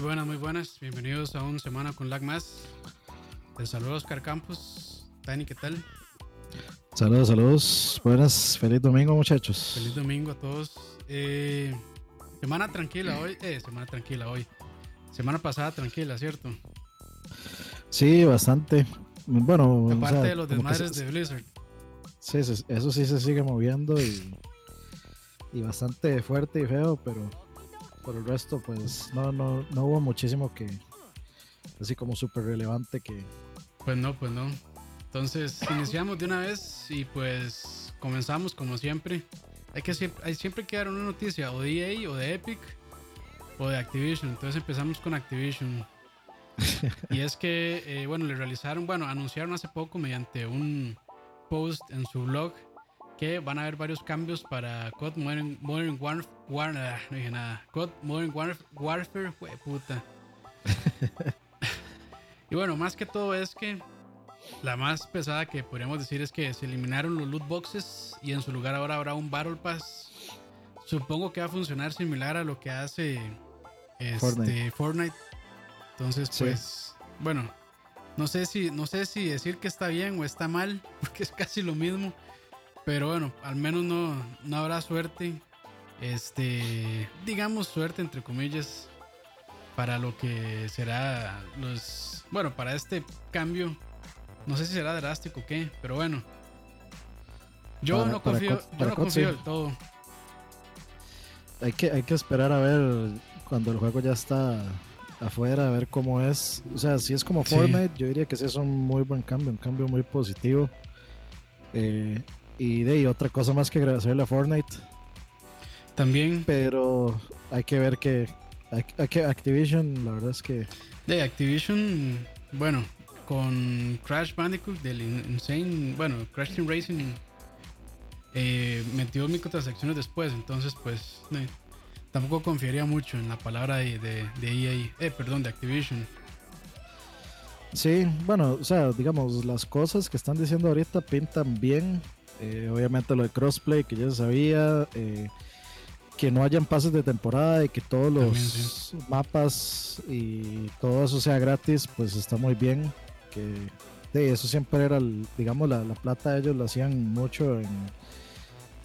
Muy buenas, muy buenas. Bienvenidos a un Semana con Lag Más. Te saludo Oscar Campos. Tani, ¿qué tal? Saludos, saludos. Buenas, feliz domingo, muchachos. Feliz domingo a todos. Eh, semana tranquila hoy. Eh, semana tranquila hoy. Semana pasada tranquila, ¿cierto? Sí, bastante. Bueno, aparte de los desmadres de Blizzard. Sí, eso sí se sigue moviendo y, y bastante fuerte y feo, pero por el resto, pues no, no, no hubo muchísimo que así como súper relevante que. Pues no, pues no. Entonces iniciamos de una vez y pues comenzamos como siempre. Hay que hay siempre que dar una noticia o de EA o de Epic o de Activision. Entonces empezamos con Activision. y es que, eh, bueno, le realizaron, bueno, anunciaron hace poco mediante un post en su blog que van a haber varios cambios para COD Modern, Modern Warfare. Ah, no dije nada. COD Modern Warfare, puta. y bueno, más que todo es que la más pesada que podríamos decir es que se eliminaron los loot boxes y en su lugar ahora habrá un Battle Pass. Supongo que va a funcionar similar a lo que hace este, Fortnite. Entonces, pues, bueno, no sé si no sé si decir que está bien o está mal, porque es casi lo mismo. Pero bueno, al menos no, no habrá suerte. Este, digamos suerte entre comillas para lo que será los bueno, para este cambio. No sé si será drástico o qué, pero bueno. Yo no confío, yo no confío del todo. Hay que, hay que esperar a ver cuando el juego ya está afuera, a ver cómo es. O sea, si es como Fortnite, yo diría que ese es un muy buen cambio, un cambio muy positivo. Eh, y de otra cosa más que agradecerle a Fortnite. También. Pero hay que ver que, hay, que Activision, la verdad es que. De Activision, bueno, con Crash Bandicoot del Insane, bueno, Crash Team Racing eh, metió microtransacciones después, entonces pues tampoco confiaría mucho en la palabra de, de, de EA, eh, perdón, de Activision. Sí, bueno, o sea, digamos, las cosas que están diciendo ahorita pintan bien, eh, obviamente lo de crossplay que ya se sabía. Eh, que no hayan pases de temporada y que todos los mapas y todo eso sea gratis, pues está muy bien. Que de eso siempre era, digamos, la, plata ellos lo hacían mucho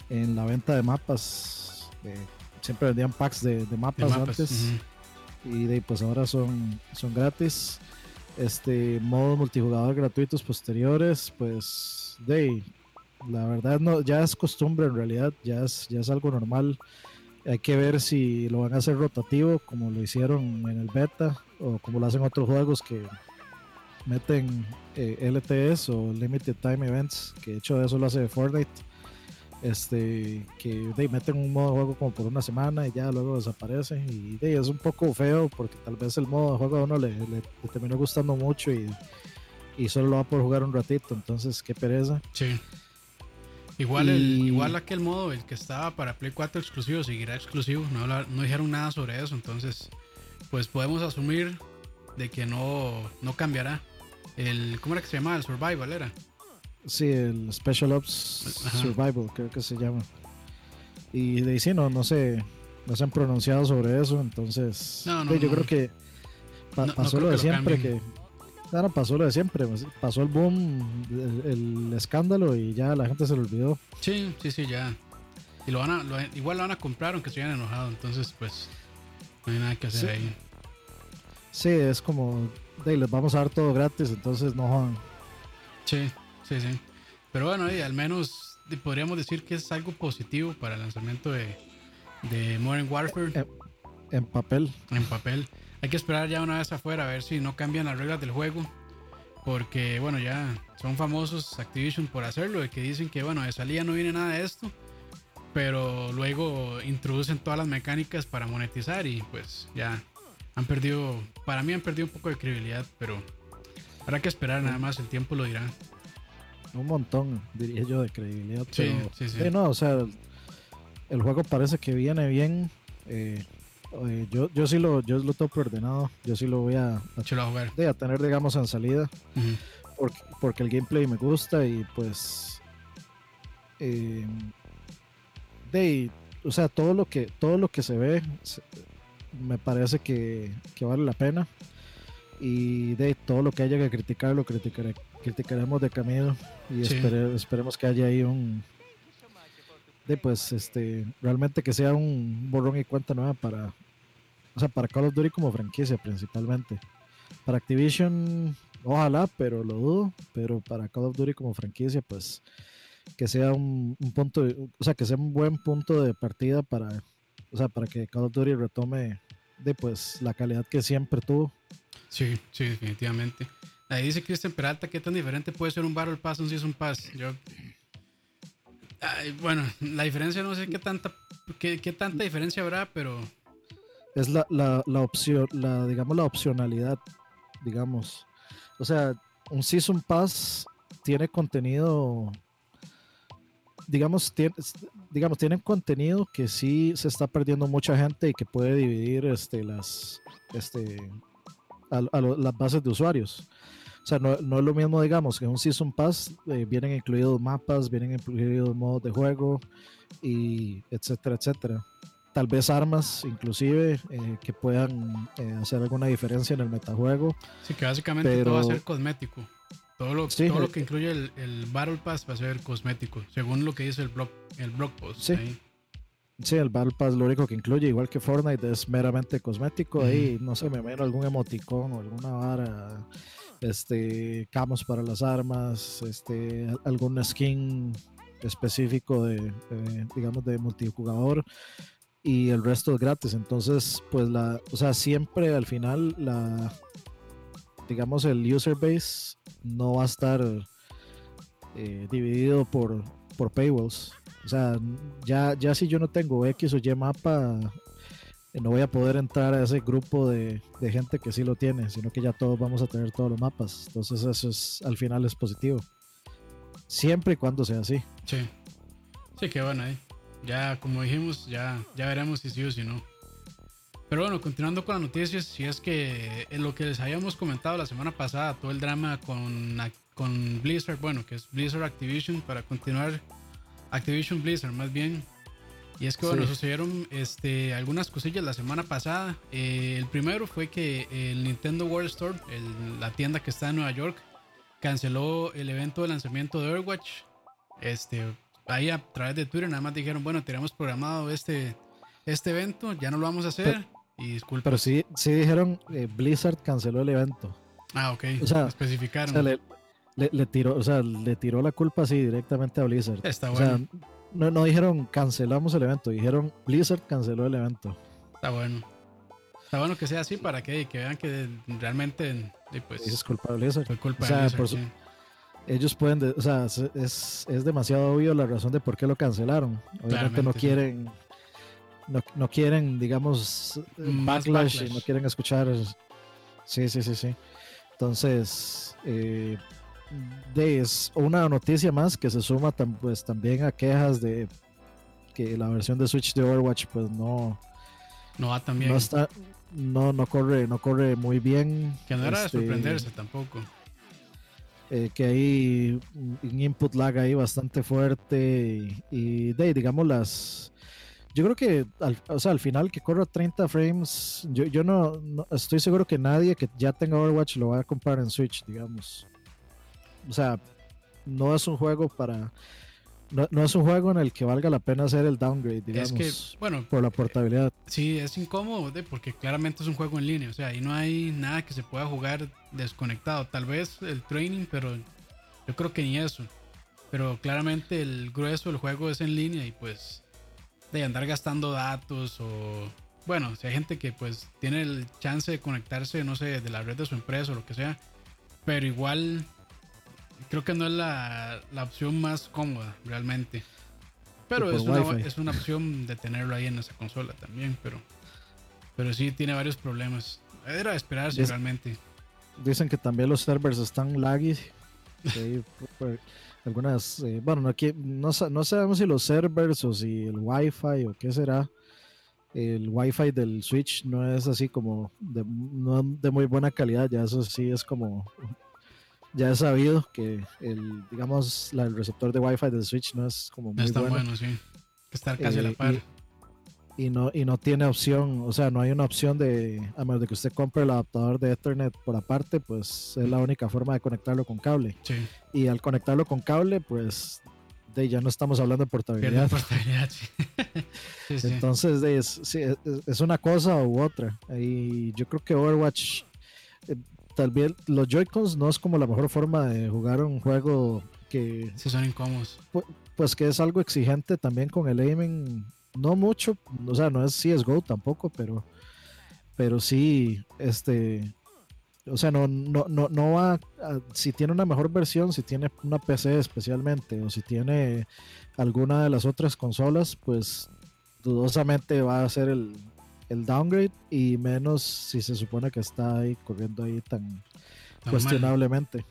en, la venta de mapas. siempre vendían packs de, mapas, antes. Y de, pues ahora son, son gratis. Este modo multijugador gratuitos posteriores, pues de la verdad no, ya es costumbre en realidad, ya es, ya es algo normal. Hay que ver si lo van a hacer rotativo como lo hicieron en el beta o como lo hacen otros juegos que meten eh, LTS o Limited Time Events, que de hecho eso lo hace Fortnite. Este, que meten un modo de juego como por una semana y ya luego desaparece. Y de, es un poco feo porque tal vez el modo de juego a uno le, le, terminó gustando mucho y, y solo lo va a poder jugar un ratito. Entonces, qué pereza. Sí. Igual, el, igual aquel modo, el que estaba para Play 4 exclusivo, seguirá exclusivo. No, no dijeron nada sobre eso. Entonces, pues podemos asumir de que no, no cambiará. El, ¿Cómo era que se llamaba? El Survival era. Sí, el Special Ops Survival, creo que se llama. Y de sí, no, no sé, no se han pronunciado sobre eso, entonces yo creo que pasó lo de siempre, que no, pasó lo de siempre. Pues, pasó el boom, el, escándalo y ya la gente se lo olvidó. Sí, sí, sí, ya. Y lo van a, igual lo van a comprar aunque se hayan enojado. Entonces, pues, no hay nada que hacer ahí. Sí, es como, de, les vamos a dar todo gratis, entonces no jodan. Sí, sí, sí. Pero bueno, al menos podríamos decir que es algo positivo para el lanzamiento de, de Modern Warfare. en papel. En papel. Hay que esperar ya una vez afuera a ver si no cambian las reglas del juego. Porque, bueno, ya son famosos Activision por hacerlo. De que dicen que, bueno, de salida no viene nada de esto. Pero luego introducen todas las mecánicas para monetizar y pues ya han perdido, para mí han perdido un poco de credibilidad, pero habrá que esperar nada más, el tiempo lo dirá. Un montón, diría yo, de credibilidad. Sí, sí, sí. no, o sea, el juego parece que viene bien. Eh, yo, yo sí lo, yo lo tengo preordenado. Yo sí lo voy a, a, tener, digamos, en salida. porque, porque, el gameplay me gusta y pues. Eh, de, o sea, todo lo que, todo lo que se ve me parece que, que vale la pena. Y de todo lo que haya que criticar, lo criticaremos de camino. Y esperemos que haya ahí un. De pues, este, realmente que sea un borrón y cuenta nueva para. O sea, para Call of Duty como franquicia principalmente. Para Activision, ojalá, pero lo dudo. Pero para Call of Duty como franquicia, pues que sea un, punto, o sea, que sea un buen punto de partida para, o sea, para que Call of Duty retome de pues la calidad que siempre tuvo. Sí, sí, definitivamente. Ahí dice Cristian Peralta, ¿qué tan diferente puede ser un Battle Pass un Season Pass? Yo, bueno, la diferencia no sé qué tanta, qué, qué tanta diferencia habrá, pero es la, la, la, opción, la, digamos, la opcionalidad, digamos. O sea, un Season Pass tiene contenido digamos, tiene, digamos, tienen contenido que sí se está perdiendo mucha gente y que puede dividir este, las, este, a, las bases de usuarios. O sea, no, es lo mismo, digamos, que un Season Pass eh, vienen incluidos mapas, vienen incluidos modos de juego y etcétera, etcétera. Tal vez armas, inclusive, eh, que puedan eh, hacer alguna diferencia en el metajuego. Sí, que básicamente todo va a ser cosmético. Todo lo, todo lo que incluye el, el, Battle Pass va a ser cosmético, según lo que dice el blog, el blog post. Sí. Sí, el Battle Pass lo único que incluye, igual que Fortnite, es meramente cosmético. Ahí, no sé, me imagino algún emoticón o alguna vara, este, camos para las armas, este, algún skin específico de, digamos, de multijugador y el resto es gratis. Entonces, pues la, o sea, siempre al final la, digamos, el user base no va a estar eh, dividido por, por paywalls. O sea, ya, ya si yo no tengo X o Y mapa, eh, no voy a poder entrar a ese grupo de, gente que sí lo tiene, sino que ya todos vamos a tener todos los mapas. Entonces eso es al final es positivo. Siempre y cuando sea así. Sí. Sí, que bueno ahí. Ya, como dijimos, ya, ya veremos si sí o si no. Pero bueno, continuando con las noticias, si es que en lo que les habíamos comentado la semana pasada, todo el drama con, con Blizzard, bueno, que es Blizzard Activision, para continuar, Activision Blizzard más bien. Y es que bueno, sucedieron este, algunas cosillas la semana pasada. Eh, el primero fue que el Nintendo World Store, la tienda que está en Nueva York, canceló el evento de lanzamiento de Overwatch. Este, ahí a través de Twitter nada más dijeron, bueno, tenemos programado este, este evento, ya no lo vamos a hacer. Y disculpa. Pero sí, sí dijeron eh, Blizzard canceló el evento. Ah, ok. O sea, especificaron. le, tiró, o sea, le tiró la culpa así directamente a Blizzard. Está bueno. O sea, no, no dijeron cancelamos el evento, dijeron Blizzard canceló el evento. Está bueno. Está bueno que sea así para que, que vean que realmente pues, es culpa de Blizzard. Fue culpa de Blizzard, Ellos pueden, o sea, es, es, demasiado obvio la razón de por qué lo cancelaron. Obviamente no quieren no, no quieren, digamos, backlash, y no quieren escuchar. Sí, sí, sí, sí. Entonces, eh, es una noticia más que se suma pues, también a quejas de que la versión de Switch de Overwatch pues no no va tan bien. No está no no corre no corre muy bien. Que no era de este, sorprenderse tampoco. Eh, que hay un input lag ahí bastante fuerte y, y digamos las yo creo que al, o sea, al final que corra 30 frames, yo, yo no, estoy seguro que nadie que ya tenga Overwatch lo va a comprar en Switch, digamos. O sea, no es un juego para. No, es un juego en el que valga la pena hacer el downgrade, digamos. Es que, bueno, por la portabilidad. Sí, es incómodo, porque claramente es un juego en línea. O sea, ahí no hay nada que se pueda jugar desconectado. Tal vez el training, pero yo creo que ni eso. Pero claramente el grueso del juego es en línea y pues de andar gastando datos o bueno, si hay gente que pues tiene el chance de conectarse, no sé, de la red de su empresa o lo que sea, pero igual creo que no es la, la opción más cómoda realmente. Pero es una, es una, opción de tenerlo ahí en esa consola también, pero pero sí tiene varios problemas. Era de esperarse realmente. Dicen que también los servers están laggy. algunas, eh, bueno, no, no, no, sabemos si los servers o si el Wi-Fi o qué será. El Wi-Fi del Switch no es así como de, no de muy buena calidad, ya eso sí es como, ya he sabido que el, digamos, el receptor de Wi-Fi del Switch no es como muy no está bueno. sí. Que estar casi a la eh, par. y no, y no tiene opción, o sea, no hay una opción de, a menos de que usted compre el adaptador de Ethernet por aparte, pues es la única forma de conectarlo con cable. Sí. Y al conectarlo con cable, pues de, ya no estamos hablando de portabilidad. portabilidad sí. Sí. Entonces de, es, es- es una cosa u otra. Y yo creo que Overwatch, eh, tal vez los Joy-Cons no es como la mejor forma de jugar un juego que, Sí, son incómodos. pues que es algo exigente también con el aiming, no mucho, o sea, no es CSGO tampoco, pero, pero sí, este, o sea, no, no, no, no va, a- si tiene una mejor versión, si tiene una PC especialmente, o si tiene alguna de las otras consolas, pues dudosamente va a ser el, el downgrade y menos si se supone que está ahí corriendo ahí tan, cuestionablemente.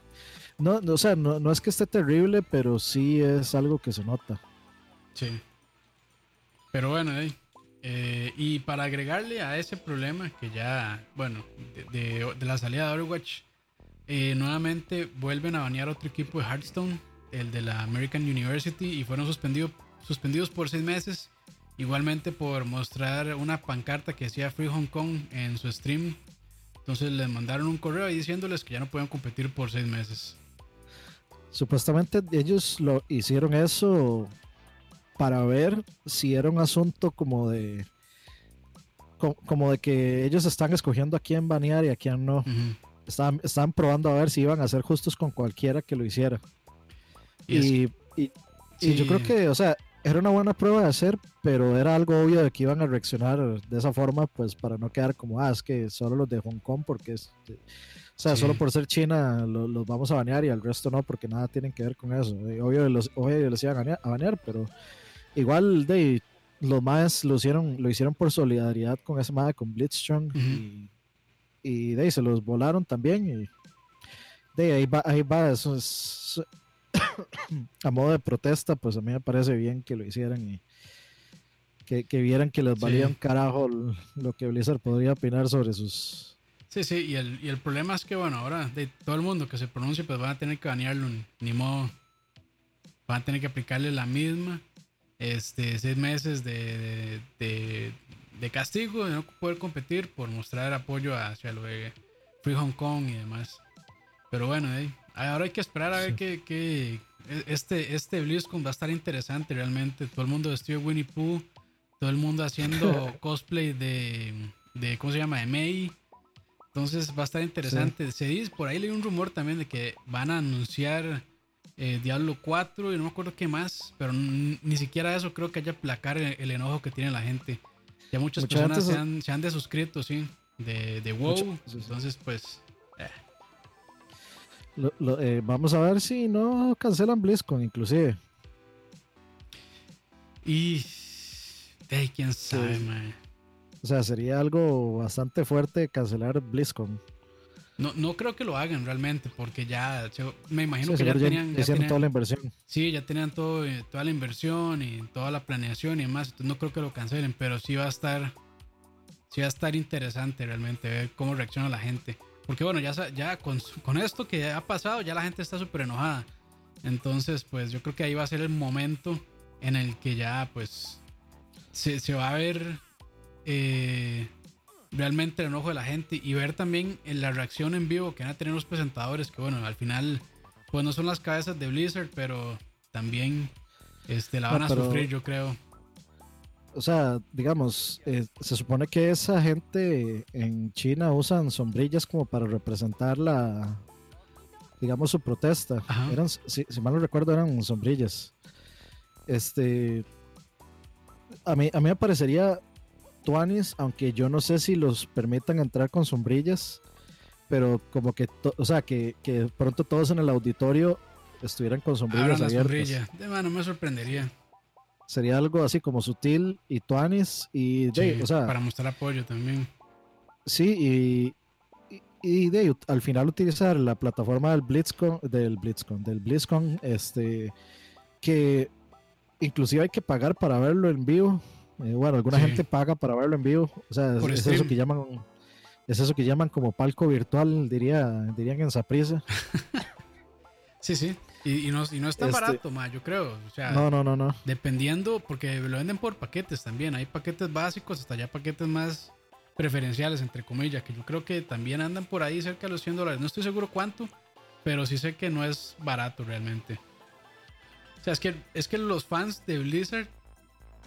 No, no, o sea, no, no es que esté terrible, pero sí es algo que se nota. Sí. Pero bueno, eh, y para agregarle a ese problema que ya, bueno, de, de- de la salida de Overwatch, eh, nuevamente vuelven a banear otro equipo de Hearthstone, el de la American University, y fueron suspendido- suspendidos por seis meses, igualmente por mostrar una pancarta que decía Free Hong Kong en su stream. Entonces les mandaron un correo ahí diciéndoles que ya no pueden competir por seis meses. Supuestamente ellos lo hicieron eso para ver si era un asunto como de co- como de que ellos están escogiendo a quién banear y a quién no. Ujú. Estaban, estaban probando a ver si iban a ser justos con cualquiera que lo hiciera. Y es- Y, yo creo que, o sea, era una buena prueba de hacer, pero era algo obvio de que iban a reaccionar de esa forma, pues para no quedar como, ah, es que solo los de Hong Kong, porque es, o sea, Sí. solo por ser China lo- los vamos a banear y al resto no, porque nada tienen que ver con eso. Y obvio, los, obvio los iban a banear, a banear, pero igual de los más lo hicieron, lo hicieron por solidaridad con ese MAE, con Blitzchung, Ujú. y, y de ahí se los volaron también. Y de ahí va, ahí va, eso es a modo de protesta, pues a mí me parece bien que lo hicieran y que, que vieran que les valía Sí. un carajo lo que Blizzard podría opinar sobre sus. Sí, sí, y el, y el problema es que, bueno, ahora de todo el mundo que se pronuncie, pues van a tener que banearlo, ni modo. Van a tener que aplicarle la misma, este, seis meses de, de, de- de castigo, de no poder competir por mostrar apoyo hacia lo de Free Hong Kong y demás. Pero bueno, eh, ahora hay que esperar a ver Sí. que, que este, este BlizzCon va a estar interesante realmente. Todo el mundo vestido de Winnie Pooh, todo el mundo haciendo cosplay de, de, ¿cómo se llama? De May. Entonces va a estar interesante. Se dice, por ahí leí un rumor también de que van a anunciar eh, Diablo 4 y no me acuerdo qué más, pero ni siquiera eso creo que haya placar el, el enojo que tiene la gente. Ya muchas Mucha personas se han, se han desuscrito, sí, de, de WoW. Sí, sí. Entonces, pues, lo- lo- eh, vamos a ver si no cancelan BlizzCon, inclusive. y. Ey, quién sabe, Sí. mae. O sea, sería algo bastante fuerte cancelar BlizzCon. No, no creo que lo hagan realmente, porque ya, se- me imagino Sí, que ya tenían, ya hicieron tenían- toda la inversión. sí, ya tenían todo, eh, toda la inversión y toda la planeación y demás, entonces no creo que lo cancelen, pero sí va a estar, sí va a estar interesante realmente ver cómo reacciona la gente, porque bueno, ya, ya con, con esto que ha pasado, ya la gente está súper enojada, entonces pues yo creo que ahí va a ser el momento en el que ya pues se, se va a ver eh, realmente el enojo de la gente y ver también en la reacción en vivo que van a tener los presentadores, que bueno, al final pues no son las cabezas de Blizzard, pero también este, la No, van a sufrir, yo creo. O sea, digamos, eh, se supone que esa gente en China usan sombrillas como para representar la, digamos, su protesta. Ajá. Eran, si, si mal no recuerdo, eran sombrillas. Este, a mí, a mí me parecería tuanis, aunque yo no sé si los permitan entrar con sombrillas, pero como que, to- o sea, que, que pronto todos en el auditorio estuvieran con sombrillas abiertas. sombrilla. De mano, me sorprendería. Sería algo así como sutil y tuanis y de, Sí, o sea, para mostrar apoyo también. Sí, y, y, y de al final utilizar la plataforma del BlitzCon, del BlitzCon, del BlizzCon, este, que inclusive hay que pagar para verlo en vivo. Eh, bueno, alguna Sí. gente paga para verlo en vivo. O sea, es, Por es eso que llaman, es eso que llaman como palco virtual, diría, dirían en Saprissa. Sí, sí. Y, no, y no es tan Este- barato, ma, yo creo. O sea, No, no, no, no. dependiendo, porque lo venden por paquetes también. Hay paquetes básicos hasta ya paquetes más preferenciales, entre comillas, que yo creo que también andan por ahí cerca de los 100 dólares. No estoy seguro cuánto, pero sí sé que no es barato realmente. O sea, es que, es que los fans de Blizzard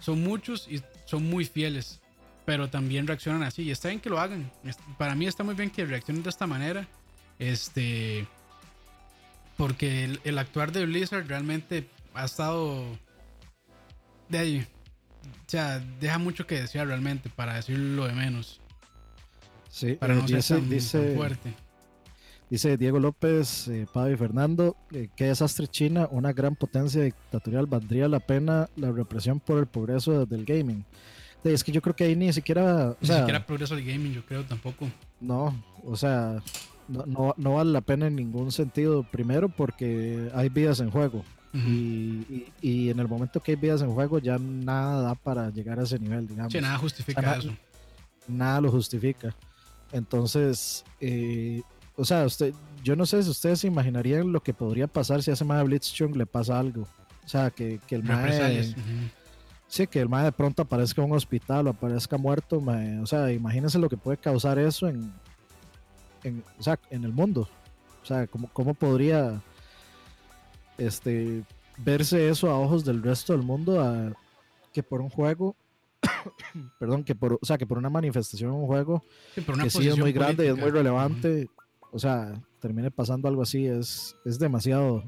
son muchos y son muy fieles, pero también reaccionan así. Y está bien que lo hagan. Para mí está muy bien que reaccionen de esta manera. Este. Porque el, el actuar de Blizzard realmente ha estado. De ahí. O sea, deja mucho que desear realmente, para decirlo de menos. Sí, Para eh, no ser dice, tan, tan dice, fuerte. dice Diego López, eh, Pablo y Fernando, eh, qué desastre China, una gran potencia dictatorial, valdría la pena la represión por el progreso del gaming. Es que yo creo que ahí ni siquiera, o Ni siquiera progreso del gaming, yo creo tampoco. no, o sea, no, no, no vale la pena en ningún sentido. Primero porque hay vidas en juego. Y, y- y en el momento que hay vidas en juego ya nada da para llegar a ese nivel, digamos. Sí, nada justifica eso. nada lo justifica. Entonces, eh, o sea, usted, yo no sé si ustedes se imaginarían lo que podría pasar si a ese mae Blitzchung le pasa algo. O sea, que, que el mae, sí, que el mae de pronto aparezca en un hospital o aparezca muerto, mae. o sea, imagínense lo que puede causar eso en, en, o sea, en el mundo. O sea, cómo, cómo podría este verse eso a ojos del resto del mundo a- que por un juego perdón, que por, o sea, que por una manifestación un juego Sí, por una que sí es muy grande y es muy relevante, o sea, termine pasando algo así, es, es demasiado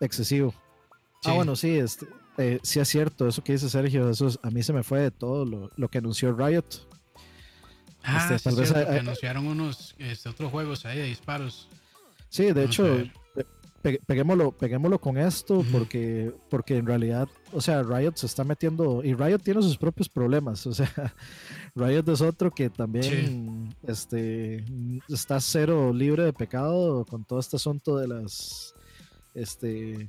excesivo. Sí. Ah, bueno, sí, este, eh, sí es cierto, eso que dice Sergio, eso es- a mí se me fue de todo lo, lo que anunció Riot. Ah, este, sí, tal es vez cierto, hay- que hay- anunciaron unos este, otros juegos ahí de disparos. Sí, de Vamos hecho, pe- peguémoslo, peguémoslo con esto, porque, porque en realidad, o sea, Riot se está metiendo, y Riot tiene sus propios problemas, o sea, Riot es otro que también este, está cero libre de pecado con todo este asunto de las, este,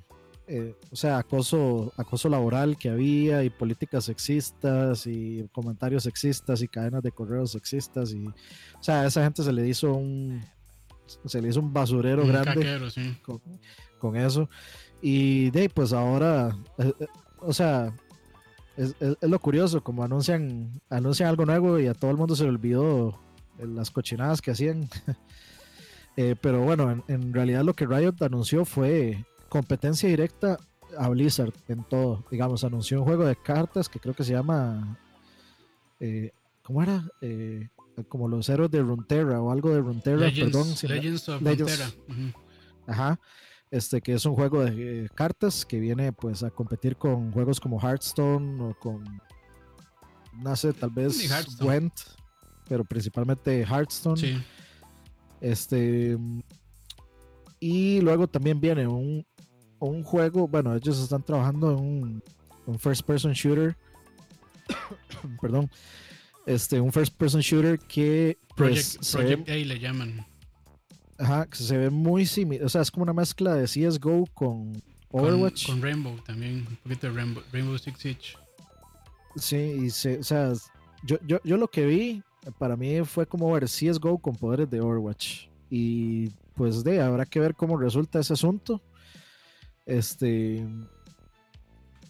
eh, o sea, acoso, acoso laboral que había y políticas sexistas y comentarios sexistas y cadenas de correos sexistas y, o sea, a esa gente se le hizo un, se le hizo un basurero Un grande caquero, sí. con, con eso. Y de pues ahora, eh, eh, o sea, es, es- es lo curioso, como anuncian, anuncian algo nuevo y a todo el mundo se le olvidó las cochinadas que hacían. Eh, pero bueno, en, en realidad lo que Riot anunció fue competencia directa a Blizzard en todo. Digamos, anunció un juego de cartas que creo que se llama... eh, ¿Cómo era? Eh, como los héroes de Runeterra o algo de Runeterra, Legends, perdón. si Legends of Legends- Frontera. Ujú. Ajá. Este que es un juego de eh, cartas que viene pues a competir con juegos como Hearthstone o con no sé, tal vez. Gwent, pero principalmente Hearthstone. Sí. Este y luego también viene un, un juego, bueno, ellos están trabajando en un, un first person shooter. Perdón. Este, un first person shooter que pues, Project, se ve- Project A le llaman. Ajá, que se ve muy similar. O sea, es como una mezcla de CSGO con Con- Overwatch. Con, Rainbow también. Un poquito de Rainbow, Rainbow Six Siege. Sí, y se, o sea, yo, yo, yo lo que vi, para mí fue como ver CSGO con poderes de Overwatch. Y pues de, habrá que ver cómo resulta ese asunto. Este.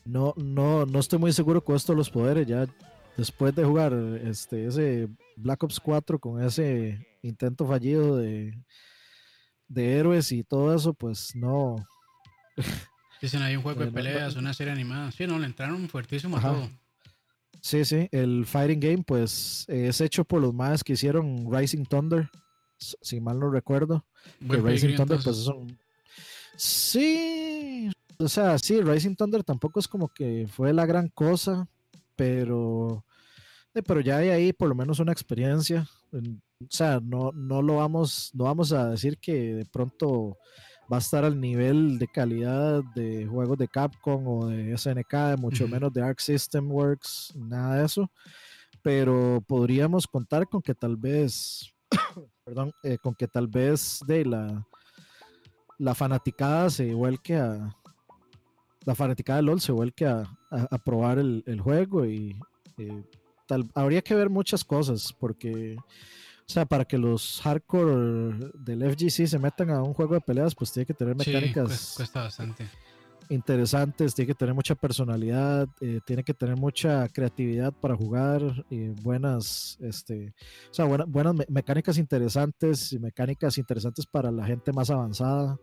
No, no, no estoy muy seguro con esto de los poderes. Ya después de jugar este, ese Black Ops 4 con ese intento fallido de, de héroes y todo eso, pues no. Dicen ahí un juego de peleas, una serie animada. Sí, no, le entraron fuertísimo a todo. Sí, sí, el Fighting Game pues es hecho por los más que hicieron Rising Thunder, si mal no recuerdo. Rising Thunder pues es un... Sí, o sea, sí, Rising Thunder tampoco es como que fue la gran cosa, pero, eh, pero ya hay ahí por lo menos una experiencia. en- O sea, no, no lo vamos, no vamos a decir que de pronto va a estar al nivel de calidad de juegos de Capcom o de SNK, mucho menos de Arc System Works, nada de eso. Pero podríamos contar con que tal vez, perdón, eh, con que tal vez de la, la fanaticada se vuelque a, la fanaticada de LOL se vuelque a, a- a probar el, el juego y eh, tal, habría que ver muchas cosas porque o sea, para que los hardcore del FGC se metan a un juego de peleas, pues tiene que tener mecánicas. Sí, cuesta bastante interesantes, tiene que tener mucha personalidad, eh, tiene que tener mucha creatividad para jugar, buenas, este, o sea, buenas mecánicas interesantes y mecánicas interesantes para la gente más avanzada.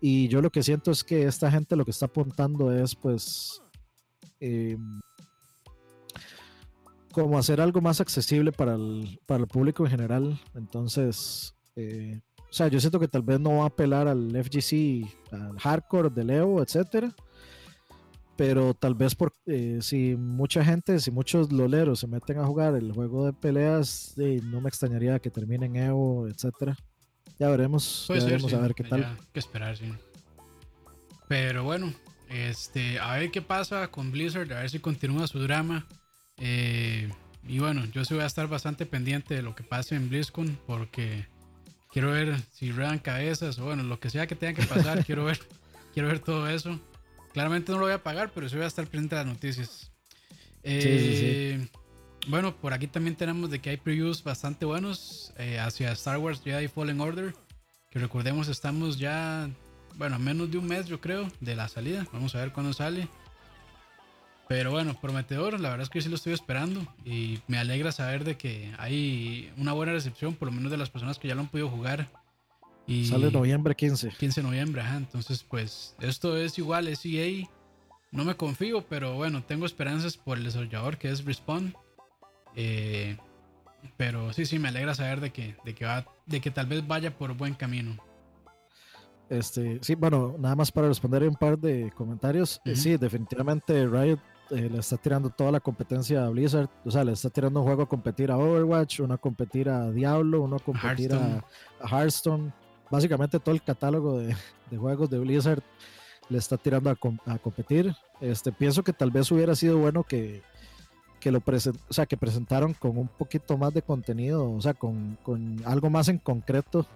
Y yo lo que siento es que esta gente lo que está apuntando es pues em, como hacer algo más accesible para el, para el público en general. Entonces, eh, o sea, yo siento que tal vez no va a apelar al FGC, al hardcore de Leo, etcétera. Pero tal vez por eh, si mucha gente, si muchos loleros se meten a jugar el juego de peleas, no me extrañaría que terminen Evo, etcétera. Ya veremos, ya veremos a ver qué tal. Que esperar, sí. Pero bueno, este, a ver qué pasa con Blizzard, a ver si continúa su drama. Eh, y bueno, yo sí voy a estar bastante pendiente de lo que pase en BlizzCon porque Quiero ver si ruedan cabezas o bueno, lo que sea que tenga que pasar. quiero ver, quiero ver todo eso. Claramente no lo voy a pagar, pero sí voy a estar presente a las noticias. Eh, bueno, por aquí también tenemos de que hay previews bastante buenos eh, hacia Star Wars Jedi Fallen Order. Que recordemos, estamos ya, bueno, menos de un mes, yo creo, de la salida. Vamos a ver cuándo sale. Pero bueno, prometedor, la verdad es que sí lo estoy esperando y me alegra saber de que hay una buena recepción, por lo menos de las personas que ya lo han podido jugar. Y Sale noviembre 15. 15 de noviembre, ajá. Entonces, pues esto es igual, es EA. No me confío, pero bueno, tengo esperanzas por el desarrollador que es Respawn. Eh, pero sí, sí, me alegra saber de que, de que, va, de que tal vez vaya por buen camino. Este, sí, bueno, nada más para responder un par de comentarios. Eh, sí, definitivamente Riot eh, le está tirando toda la competencia a Blizzard. O sea, le está tirando un juego a competir a Overwatch, uno a competir a Diablo, uno a competir A, Hearthstone. Básicamente todo el catálogo de, juegos de Blizzard le está tirando a, competir. Este, pienso que tal vez hubiera sido bueno que, que lo o sea, que presentaron con un poquito más de contenido, o sea, con, con algo más en concreto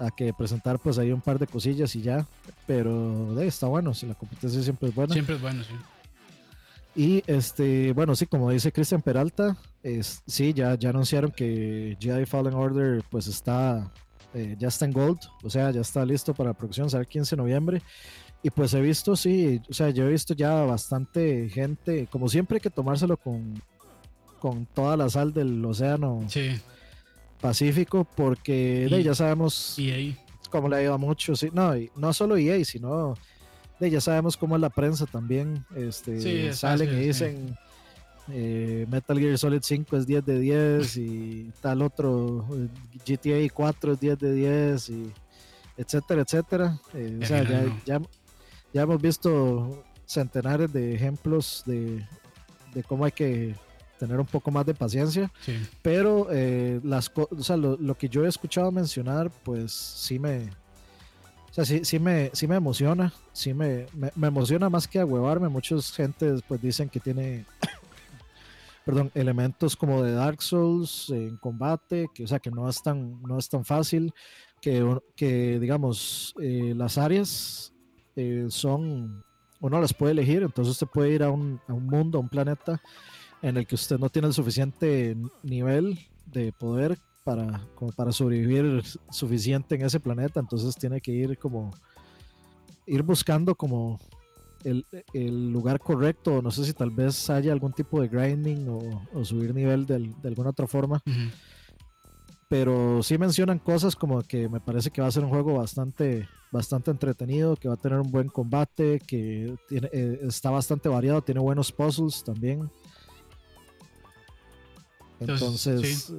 a que presentar pues ahí un par de cosillas y ya, pero de, está bueno, si la competencia siempre es buena. Siempre es bueno, sí. Y este, bueno, sí, como dice Cristian Peralta, es, sí, ya, ya anunciaron que Jedi Fallen Order pues está, eh, ya está en Gold, o sea, ya está listo para producción, sale el 15 de noviembre. Y pues he visto, sí, o sea, yo he visto ya bastante gente, como siempre hay que tomárselo con, con toda la sal del océano Pacífico, porque ya sabemos EA. cómo le ha ido a muchos, sí, no, y no solo EA, sino ya sabemos cómo es la prensa también. Este, salen y dicen eh, Metal Gear Solid 5 es 10 de 10 y tal otro eh, GTA 4 es 10 de 10 y etcétera, etcétera. Eh, o sea, ya, ya, hemos visto centenares de ejemplos de, de, cómo hay que tener un poco más de paciencia. Pero las, o sea, lo, lo, que yo he escuchado mencionar, pues sí me, o sea, sí, sí, me, sí me emociona, sí me, me, emociona más que a huevarme. Muchos gente pues dicen que tiene, perdón, elementos como de Dark Souls en combate, que o sea que no es tan, no es tan fácil, que, que digamos eh, las áreas eh, son, uno las puede elegir, entonces usted puede ir a un, a un mundo, a un planeta en el que usted no tiene el suficiente nivel de poder para, como para sobrevivir suficiente en ese planeta, entonces tiene que ir como, ir buscando como el, el lugar correcto, no sé si tal vez haya algún tipo de grinding o, subir nivel de, de alguna otra forma. Pero sí mencionan cosas como que me parece que va a ser un juego bastante, bastante entretenido, que va a tener un buen combate, que tiene, eh, está bastante variado, tiene buenos puzzles también. Entonces,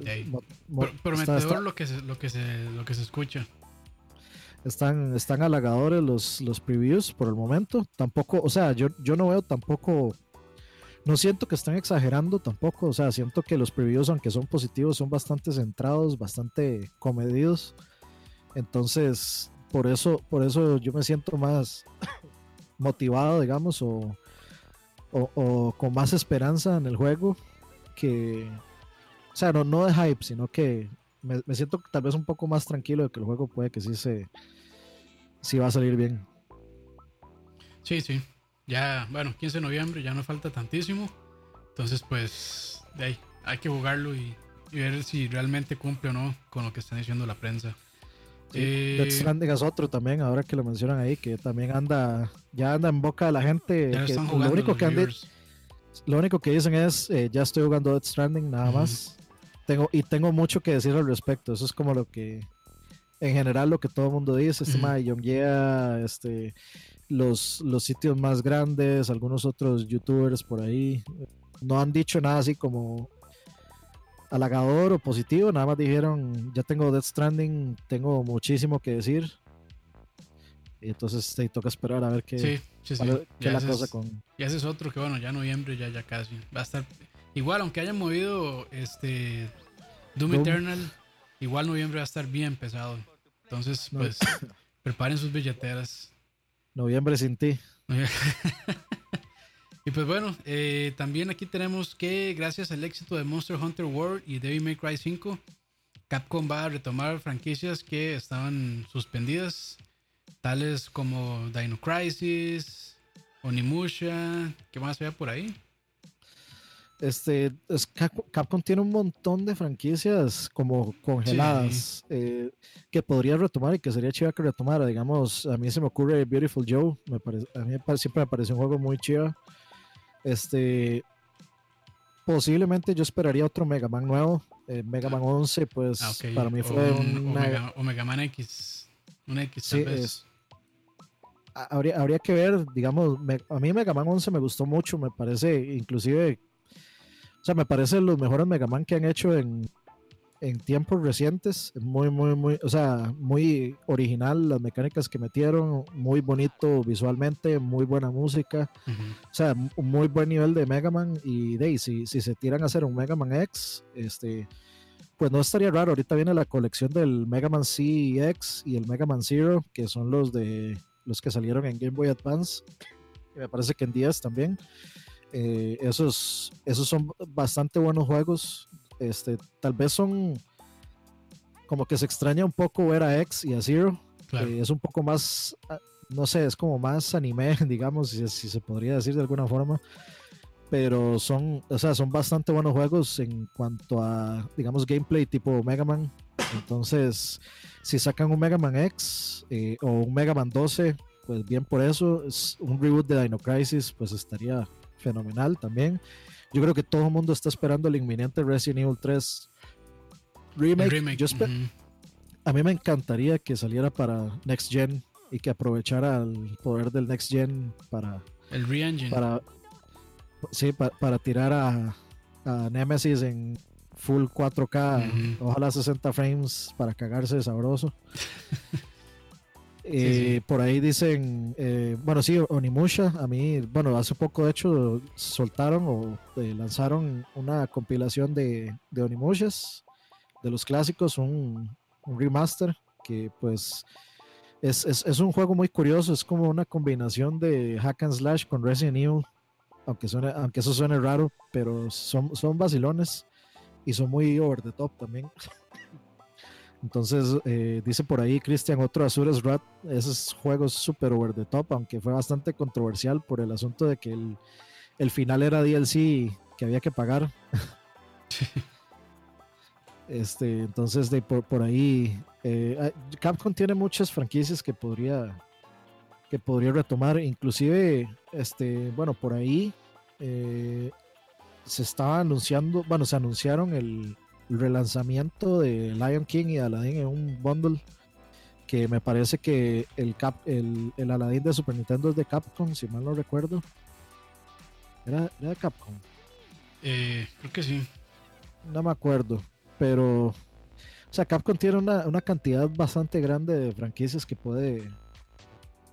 prometedor lo que se, lo que se, lo que se escucha. Están, están halagadores los, los previews por el momento. Tampoco, o sea, yo, yo no veo tampoco, no siento que están exagerando tampoco. O sea, siento que los previews, aunque son positivos, son bastante centrados, bastante comedidos. Entonces, por eso, por eso yo me siento más motivado, digamos, o, o con más esperanza en el juego que, o sea, no, no de hype, sino que me, siento tal vez un poco más tranquilo de que el juego puede que sí se sí va a salir bien. Sí, sí. Ya, bueno, 15 de noviembre ya no falta tantísimo. Entonces, pues, de ahí, hay que jugarlo y, y ver si realmente cumple o no con lo que están diciendo la prensa. Sí, Death Stranding es otro también, ahora que lo mencionan ahí, que también anda, ya anda en boca de la gente. Que lo, único que lo único que dicen es, eh, ya estoy jugando Death Stranding, nada más. Tengo, y tengo mucho que decir al respecto, eso es como lo que, en general, lo que todo el mundo dice, este uh este, los, los sitios más grandes, algunos otros youtubers por ahí, no han dicho nada así como halagador o positivo, nada más dijeron, ya tengo Death Stranding, tengo muchísimo que decir. Y entonces te toca esperar a ver qué, sí, sí, sí. la cosa con... Y ese es otro que bueno, ya noviembre ya, ya casi. Va a estar igual, aunque hayan movido este Doom, Eternal, igual noviembre va a estar bien pesado. Entonces, pues, preparen sus billeteras. Noviembre sin ti. Y pues bueno, eh, también aquí tenemos que gracias al éxito de Monster Hunter World y Devil May Cry 5, Capcom va a retomar franquicias que estaban suspendidas, tales como Dino Crisis, Onimusha, ¿qué más había por ahí? Este, Capcom, tiene un montón de franquicias como congeladas eh, que podría retomar y que sería chido que retomara. Digamos, a mí se me ocurre Beautiful Joe, me a mí siempre me parece un juego muy chido. Este, posiblemente yo esperaría otro Mega Man nuevo. Eh, Mega Man 11, pues ah, para mí fue un, o Mega, Man X. Un X, sí, Es, habría, habría que ver, digamos, a mí Mega Man 11 me gustó mucho, me parece, inclusive, o sea, me parece los mejores Mega Man que han hecho en, en tiempos recientes. Muy, muy, muy, o sea, muy original las mecánicas que metieron, muy bonito visualmente, muy buena música. O sea, un muy buen nivel de Mega Man. Y de si, si se tiran a hacer un Mega Man X, este, pues no estaría raro. Ahorita viene la colección del Mega Man C y X y el Mega Man Zero, que son los de los que salieron en Game Boy Advance. Y me parece que en 10 también. Eh, esos, esos son bastante buenos juegos. Este, tal vez son como que se extraña un poco ver a X y a Zero. es un poco más, ah, no sé, es como más anime, digamos, si, se podría decir de alguna forma. Pero son, o sea, son bastante buenos juegos en cuanto a, digamos, gameplay tipo Mega Man. Entonces, si sacan un Mega Man X eh, o un Mega Man 12, pues bien por eso. Es un reboot de Dino Crisis, pues estaría fenomenal también. Yo creo que todo el mundo está esperando el inminente Resident Evil 3 remake. A mí me encantaría que saliera para Next Gen y que aprovechara el poder del Next Gen para. El re-engine. Para, sí, para tirar a, a, Nemesis en full 4K, ojalá 60 frames para cagarse de sabroso. Eh, por ahí dicen, eh, bueno, sí, Onimusha, a mí, bueno, hace poco de hecho soltaron o eh, lanzaron una compilación de, Onimushas, de los clásicos, un, remaster que pues es, es, un juego muy curioso, es como una combinación de hack and slash con Resident Evil, aunque, suene, aunque eso suene raro, pero son, son vacilones y son muy over the top también. Entonces, eh, dice por ahí Cristian, otro Azures Rat, esos juegos super over the top, aunque fue bastante controversial por el asunto de que el, final era DLC que había que pagar. este, entonces, de, por, ahí, eh, Capcom tiene muchas franquicias que podría, que podría retomar, inclusive, este, bueno, por ahí eh, se estaba anunciando, bueno, se anunciaron el, relanzamiento de Lion King y Aladdin en un bundle que me parece que el, Cap, el, el Aladdin de Super Nintendo es de Capcom, si mal no recuerdo. ¿Era, de Capcom? Eh, creo que sí. No me acuerdo, pero... O sea, Capcom tiene una, una cantidad bastante grande de franquicias que puede...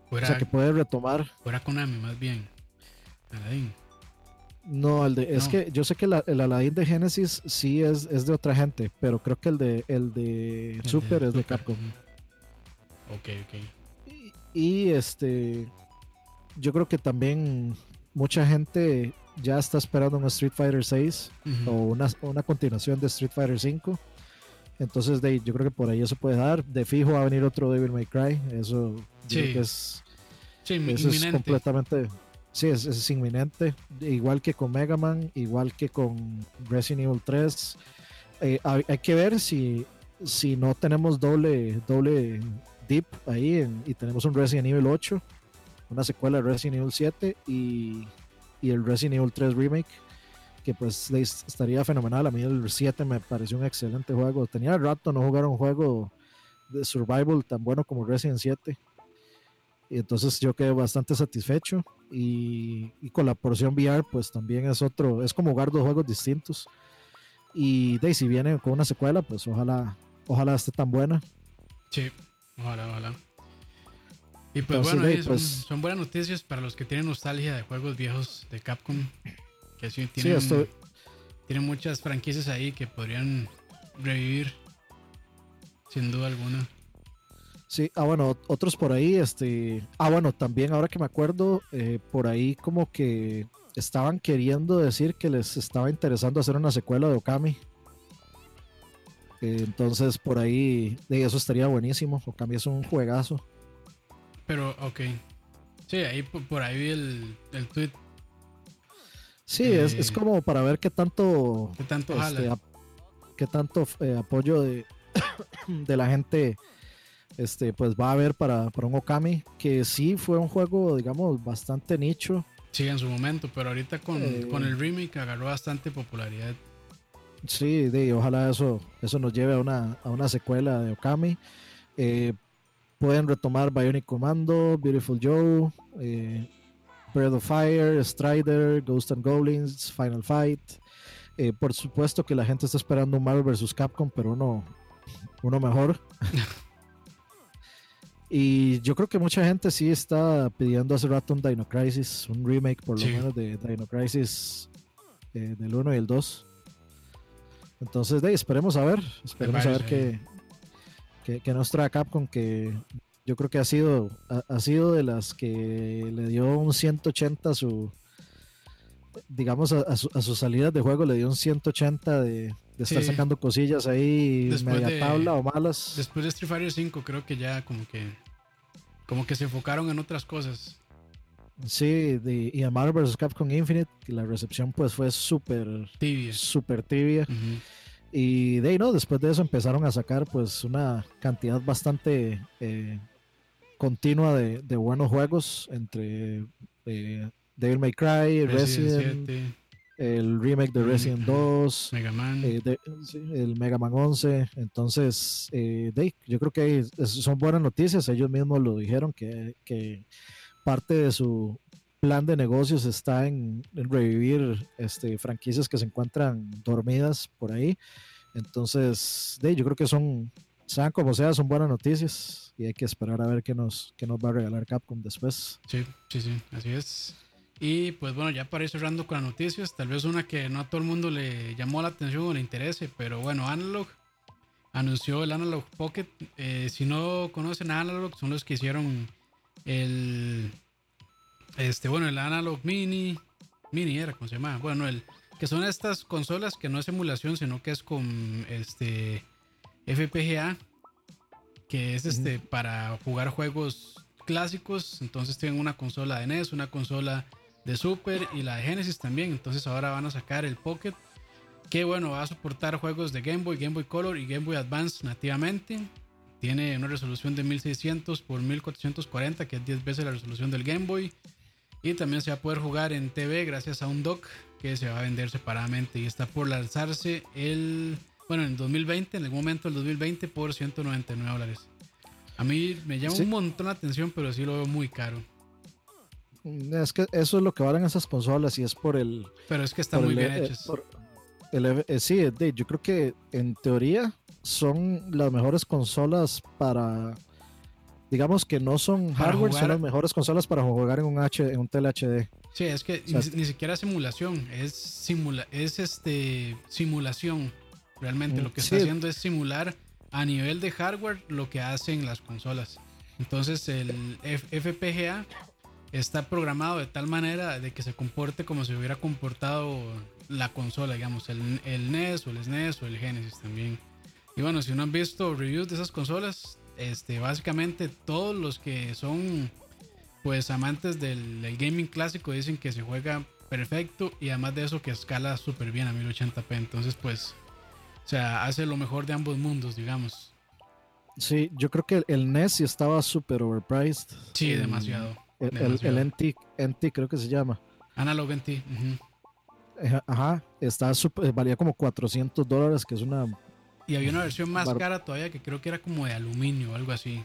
o sea, que puede retomar. Fuera Konami, más bien. Aladdin. No, el de, es que yo sé que el Aladdin de Genesis sí es, es, de otra gente, pero creo que el de el de Super es de Capcom. Ok, ok. Y, este yo creo que también mucha gente ya está esperando un Street Fighter 6 o una, una, continuación de Street Fighter 5. Entonces de, yo creo que por ahí eso puede dar. De fijo va a venir otro Devil May Cry. Eso creo que es, eso es completamente Sí, es, inminente. Igual que con Mega Man, igual que con Resident Evil 3. eh, hay, que ver si, si no tenemos doble, doble dip ahí y tenemos un Resident Evil 8, una secuela de Resident Evil 7 y, y el Resident Evil 3 Remake que pues estaría fenomenal. A mí el 7 me pareció un excelente juego. Tenía rato no jugar un juego de survival tan bueno como Resident 7. Y entonces yo quedé bastante satisfecho. Y, con la porción VR, pues también es otro, es como jugar dos juegos distintos. Y de si viene con una secuela, pues ojalá, ojalá esté tan buena. Sí, ojalá, ojalá. Y pues bueno, pues son, buenas noticias para los que tienen nostalgia de juegos viejos de Capcom. Que sí tienen, tienen muchas franquicias ahí que podrían revivir. Sin duda alguna. Sí, ah, bueno, otros por ahí, este. Ah, bueno, también ahora que me acuerdo, eh, por ahí como que estaban queriendo decir que les estaba interesando hacer una secuela de Okami. Eh, entonces, por ahí, de eso estaría buenísimo. Okami es un juegazo. Pero, ok. Sí, ahí por ahí vi el, el tweet. Sí, es, es, eh, como para ver qué tanto. Qué tanto este, qué tanto apoyo de, de la gente este, pues va a haber para, para un Okami, que sí fue un juego, digamos, bastante nicho. Sí, en su momento, pero ahorita con, eh, con el remake agarró bastante popularidad. Sí, de, ojalá eso, eso nos lleve a una, a una secuela de Okami. Eh, pueden retomar Bionic Commando, Beautiful Joe, eh, Breath of Fire, Strider, Ghost and Goblins, Final Fight. Eh, por supuesto que la gente está esperando un Marvel vs. Capcom, pero uno, uno mejor. y yo creo que mucha gente sí está pidiendo hace rato un Dino Crisis, un remake por lo menos de Dino Crisis eh, del 1 y el 2. Entonces, de, esperemos a ver, esperemos a ver qué, qué, nos trae Capcom, que yo creo que ha sido, ha, sido de las que le dio un 180 a su, digamos, a, su, a sus salidas de juego, le dio un 180 de, de estar sacando cosillas ahí media tabla o malas. Después de Street Fighter 5 creo que ya como que como que se enfocaron en otras cosas. Sí, y a Marvel vs. Capcom Infinite, la recepción pues fue súper tibia. Súper tibia. Y de ahí, ¿no? Después de eso empezaron a sacar pues una cantidad bastante eh, continua de, buenos juegos entre eh, Devil May Cry, Resident, el remake de Resident 2, Mega Man. Eh, el Mega Man 11. Entonces, eh, yo creo que son buenas noticias. Ellos mismos lo dijeron que, parte de su plan de negocios está en, revivir este, franquicias que se encuentran dormidas por ahí. Entonces, yo creo que son, sean como sea, son buenas noticias y hay que esperar a ver qué nos, qué nos va a regalar Capcom después. Sí, sí, sí, así es. Y pues bueno, ya para ir cerrando con las noticias, tal vez una que no a todo el mundo le llamó la atención o le interese, pero bueno, Analog anunció el Analog Pocket. Eh, si no conocen a Analog, son los que hicieron el, este, bueno, el Analog Mini, Mini era como se llama, bueno, el que son estas consolas que no es emulación, sino que es con este FPGA, que es este para jugar juegos clásicos. Entonces tienen una consola de NES, una consola de Super y la de Genesis también. Entonces ahora van a sacar el Pocket. Que bueno, va a soportar juegos de Game Boy, Game Boy Color y Game Boy Advance nativamente. Tiene una resolución de 1600 por 1440, que es 10 veces la resolución del Game Boy. Y también se va a poder jugar en TV gracias a un dock que se va a vender separadamente. Y está por lanzarse el, bueno, en 2020, en el momento del 2020, por 199 dólares. A mí me llama un montón la atención, pero sí lo veo muy caro. Es que eso es lo que valen esas consolas y es por el. Pero es que están muy bien hechas. Eh, sí, yo creo que en teoría son las mejores consolas para. Digamos que no son hardware, son las mejores consolas para jugar en un H, en un tele HD. Sí, es que ni, siquiera simulación, es simula, es este simulación. Realmente lo que está haciendo es simular a nivel de hardware lo que hacen las consolas. Entonces el FPGA está programado de tal manera de que se comporte como si hubiera comportado la consola, digamos, el, el NES o el SNES o el Genesis también. Y bueno, si no han visto reviews de esas consolas, este, básicamente todos los que son pues amantes del, gaming clásico dicen que se juega perfecto y además de eso que escala súper bien a 1080p. Entonces pues O sea, hace lo mejor de ambos mundos, digamos. Sí, yo creo que el NES sí estaba súper overpriced. Sí, demasiado. El, el, NT, creo que se llama. Analog NT. Ajá, está super, valía como 400 dólares, que es una... Y había una versión más cara todavía que creo que era como de aluminio o algo así.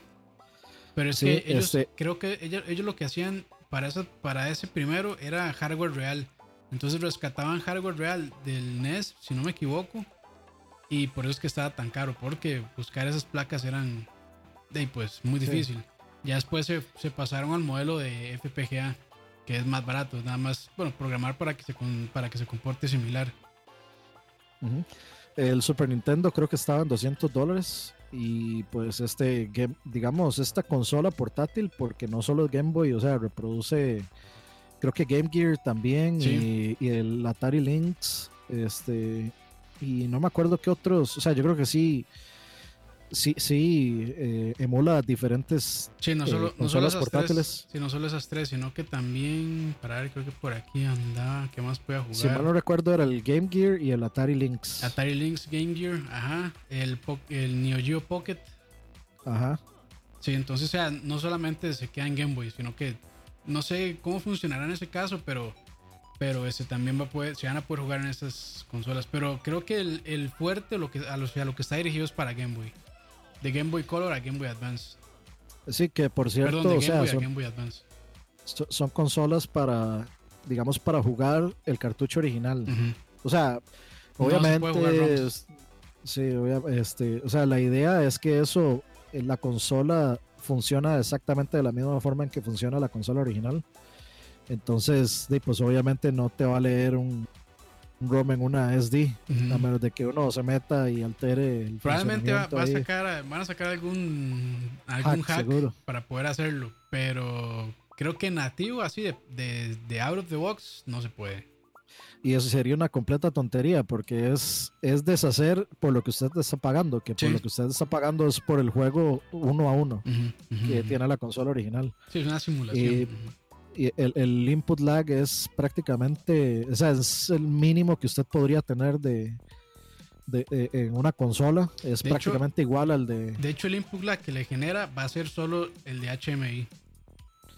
Pero es que ellos, este creo que ellos, ellos, lo que hacían para, eso, para ese primero era hardware real. Entonces rescataban hardware real del NES, si no me equivoco. Y por eso es que estaba tan caro, porque buscar esas placas eran pues muy difícil. Ya después se, se, pasaron al modelo de FPGA, que es más barato, nada más, bueno, programar para que se, para que se comporte similar. El Super Nintendo creo que estaba en 200 dólares y pues este, digamos, esta consola portátil, porque no solo es Game Boy, o sea, reproduce, creo que Game Gear también y, el Atari Lynx, este, y no me acuerdo qué otros, o sea, yo creo que sí, sí, sí eh, emula diferentes sí, no solo, no solo portátiles. sí, no solo esas tres, sino que también, para ver, creo que por aquí anda, ¿qué más puede jugar? Si mal no recuerdo, era el Game Gear y el Atari Lynx. Atari Lynx Game Gear, ajá, el, el Neo Geo Pocket. Ajá. Sí, entonces, o sea, no solamente se queda en Game Boy, sino que no sé cómo funcionará en ese caso, pero pero ese también va a poder, se van a poder jugar en estas consolas. Pero creo que el, el fuerte lo que, a lo que está dirigido es para Game Boy de Game Boy Color a Game Boy Advance. Sí, que por cierto, Perdón, de Game Boy son, a Game Boy Advance. son consolas para, digamos, para jugar el cartucho original. O sea, obviamente, sí, este, o sea, la idea es que eso, eh, la consola funciona exactamente de la misma forma en que funciona la consola original. Entonces, pues obviamente no te va a leer un, ROM en una SD, a menos de que uno se meta y altere el Probablemente va, a sacar, van a sacar algún, algún hack, para poder hacerlo, pero creo que nativo así de, de, out of the box no se puede. Y eso sería una completa tontería porque es, es deshacer por lo que usted está pagando, que por lo que usted está pagando es por el juego uno a uno que tiene la consola original. Sí, es una simulación el, el, input lag es prácticamente, o sea, es el mínimo que usted podría tener de, de, en una consola. Es prácticamente igual al de. De hecho, el input lag que le genera va a ser solo el de HMI.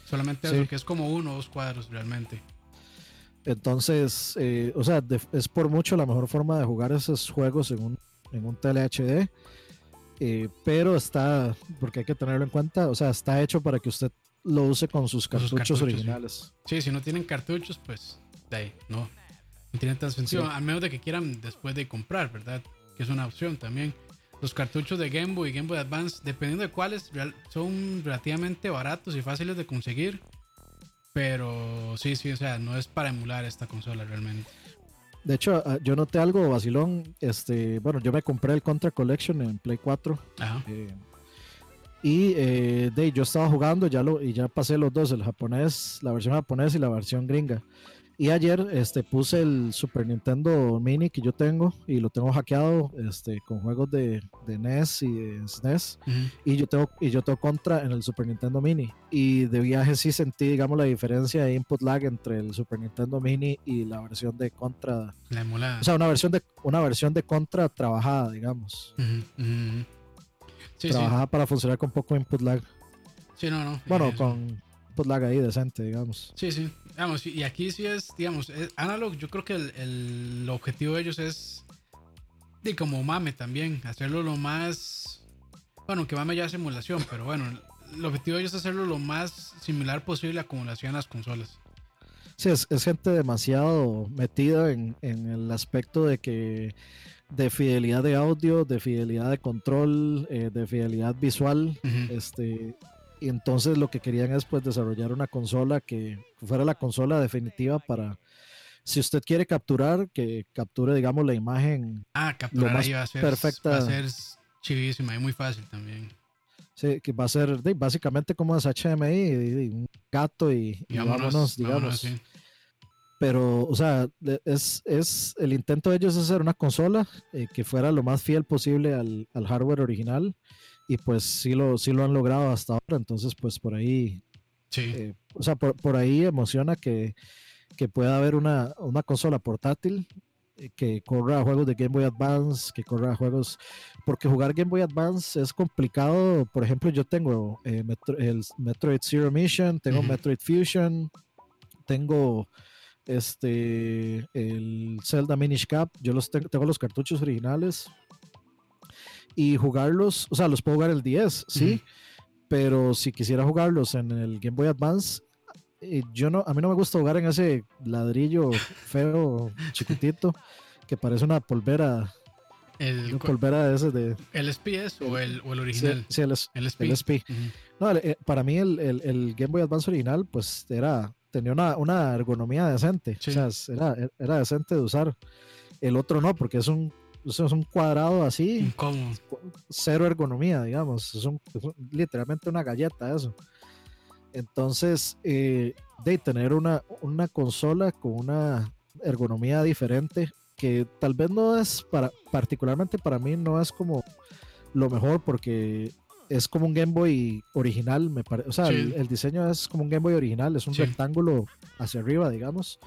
Solamente eso, que es como uno o dos cuadros realmente. Entonces, eh, o sea, es por mucho la mejor forma de jugar esos juegos en un, en un tele HD. Eh, pero está, porque hay que tenerlo en cuenta, o sea, está hecho para que usted lo use con sus cartuchos, originales. Sí. si no tienen cartuchos, pues de ahí, no. No tienen tan sentido, a menos de que quieran después de comprar, ¿verdad? Que es una opción también. Los cartuchos de Game Boy y Game Boy Advance, dependiendo de cuáles, son relativamente baratos y fáciles de conseguir. Pero sí, sí, o sea, no es para emular esta consola realmente. De hecho, ah, yo noté algo vacilón. Este, bueno, yo me compré el Contra Collection en Play 4. Ajá. Eh, y eh, de, yo estaba jugando ya lo, y ya pasé los dos, el japonés, la versión japonesa y la versión gringa. Y ayer este, puse el Super Nintendo Mini que yo tengo y lo tengo hackeado este, con juegos de, de NES y de SNES. y, yo tengo, y yo tengo contra en el Super Nintendo Mini. Y de viaje sí sentí, digamos, la diferencia de input lag entre el Super Nintendo Mini y la versión de contra. La emulada. O sea, una versión de, una versión de contra trabajada, digamos trabajaba para funcionar con poco input lag. Sí, no, no. Bueno, con input lag ahí decente, digamos. Sí, sí. Vamos, y aquí sí es, digamos, Analog, yo creo que el, objetivo de ellos es, de como mame también, hacerlo lo más, bueno, que mame ya simulación, pero bueno, el objetivo de ellos es hacerlo lo más similar posible a como lo hacían las consolas. Sí, es, gente demasiado metida en, en el aspecto de que de fidelidad de audio, de fidelidad de control, eh, de fidelidad visual. este, y entonces lo que querían es pues desarrollar una consola que fuera la consola definitiva para si usted quiere capturar, que capture digamos la imagen. Ah, capturar ahí va a ser perfecta. Va a ser chivísima y muy fácil también. Sí, que va a ser básicamente como es HMI, un gato y, vámonos, digamos. Pero, o sea, es, es el intento de ellos es hacer una consola eh, que fuera lo más fiel posible al, al, hardware original. Y pues sí lo, sí lo han logrado hasta ahora. Entonces, pues por ahí. Sí. Eh, o sea, por, por, ahí emociona que, que pueda haber una, una, consola portátil eh, que corra juegos de Game Boy Advance, que corra juegos, porque jugar Game Boy Advance es complicado. Por ejemplo, yo tengo eh, el Metroid Zero Mission, tengo Metroid Fusion, tengo este el Zelda Minish Cap, yo los tengo, tengo los cartuchos originales y jugarlos, o sea, los puedo jugar el 10, sí, pero si quisiera jugarlos en el Game Boy Advance, eh, yo no, a mí no me gusta jugar en ese ladrillo feo, chiquitito, que parece una polvera. El, una polvera de ese de. ¿El SPS o el, o el original? Sí, el, el, SP. no, eh, para mí el, el, Game Boy Advance original, pues era tenía una, una ergonomía decente. O sea, era, era decente de usar. El otro no, porque es un, es un cuadrado así. Incómodo. Cero ergonomía, digamos. Es, un, literalmente una galleta eso. Entonces, eh, de tener una, una consola con una ergonomía diferente, que tal vez no es para, particularmente para mí, no es como lo mejor porque es como un Game Boy original, me parece. O sea, el, diseño es como un Game Boy original, es un rectángulo hacia arriba, digamos.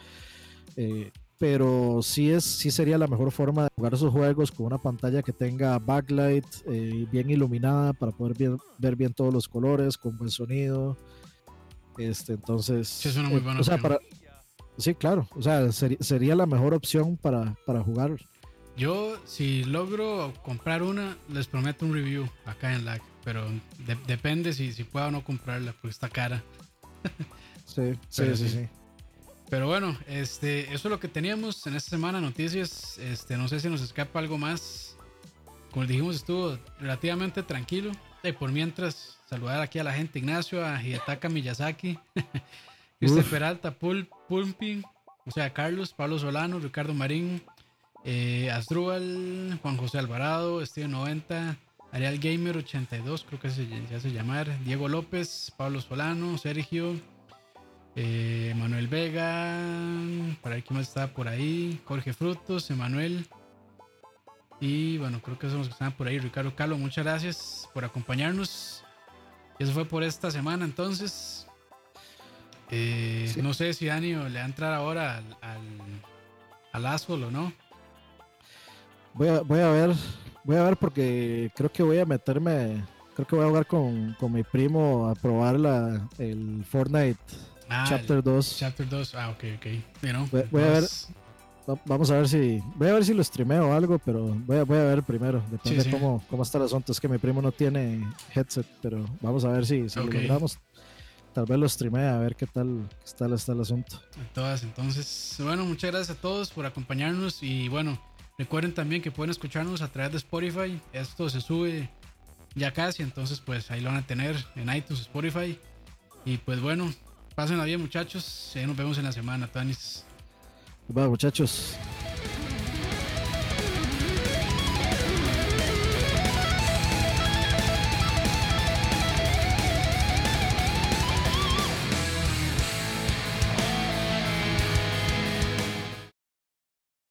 Eh, pero sí, es, sí sería la mejor forma de jugar esos juegos con una pantalla que tenga backlight, eh, bien iluminada para poder ver bien todos los colores, con buen sonido. Este, entonces. Sí, muy eh, buena o sea, para, sí, claro. O sea, sería la mejor opción para, para jugar. Yo, si logro comprar una, les prometo un review acá en LAG. Pero depende si, si puedo o no comprarla, porque está cara. sí, sí, sí, sí, Pero bueno, este, eso es lo que teníamos en esta semana. Noticias. Este, no sé si nos escapa algo más. Como dijimos, estuvo relativamente tranquilo. Y por mientras, saludar aquí a la gente, Ignacio, a Hidetaka Miyazaki, Cristian Peralta, Pul, Pulping, o sea, Carlos, Pablo Solano, Ricardo Marín, eh, Asdrúbal, Juan José Alvarado, Steven 90, Ariel Gamer 82, creo que se, se hace llamar, Diego López, Pablo Solano, Sergio, eh, Manuel Vega, para ver quién más está por ahí, Jorge Frutos, Emanuel, y bueno, creo que son los que están por ahí. Ricardo Calo, muchas gracias por acompañarnos. Eso fue por esta semana entonces. Eh, no sé si Dani le va a entrar ahora al, al, al o no. Voy a, voy a ver, voy a ver porque creo que voy a meterme, creo que voy a jugar con, con mi primo a probar la, el Fortnite ah, Chapter 2. Chapter 2, ah, ok, ok. voy, a ver, Vamos a ver si. Voy a ver si lo streameo o algo, pero voy a, voy a ver primero. Depende de Cómo, cómo está el asunto. Es que mi primo no tiene headset, pero vamos a ver si, si lo logramos. Tal vez lo streamea, a ver qué tal está, está el asunto. Todas, entonces. Bueno, muchas gracias a todos por acompañarnos. Y bueno, recuerden también que pueden escucharnos a través de Spotify. Esto se sube ya casi, entonces pues ahí lo van a tener en iTunes, Spotify. Y pues bueno, pásenla bien muchachos. nos vemos en la semana, Tanis. Va, muchachos.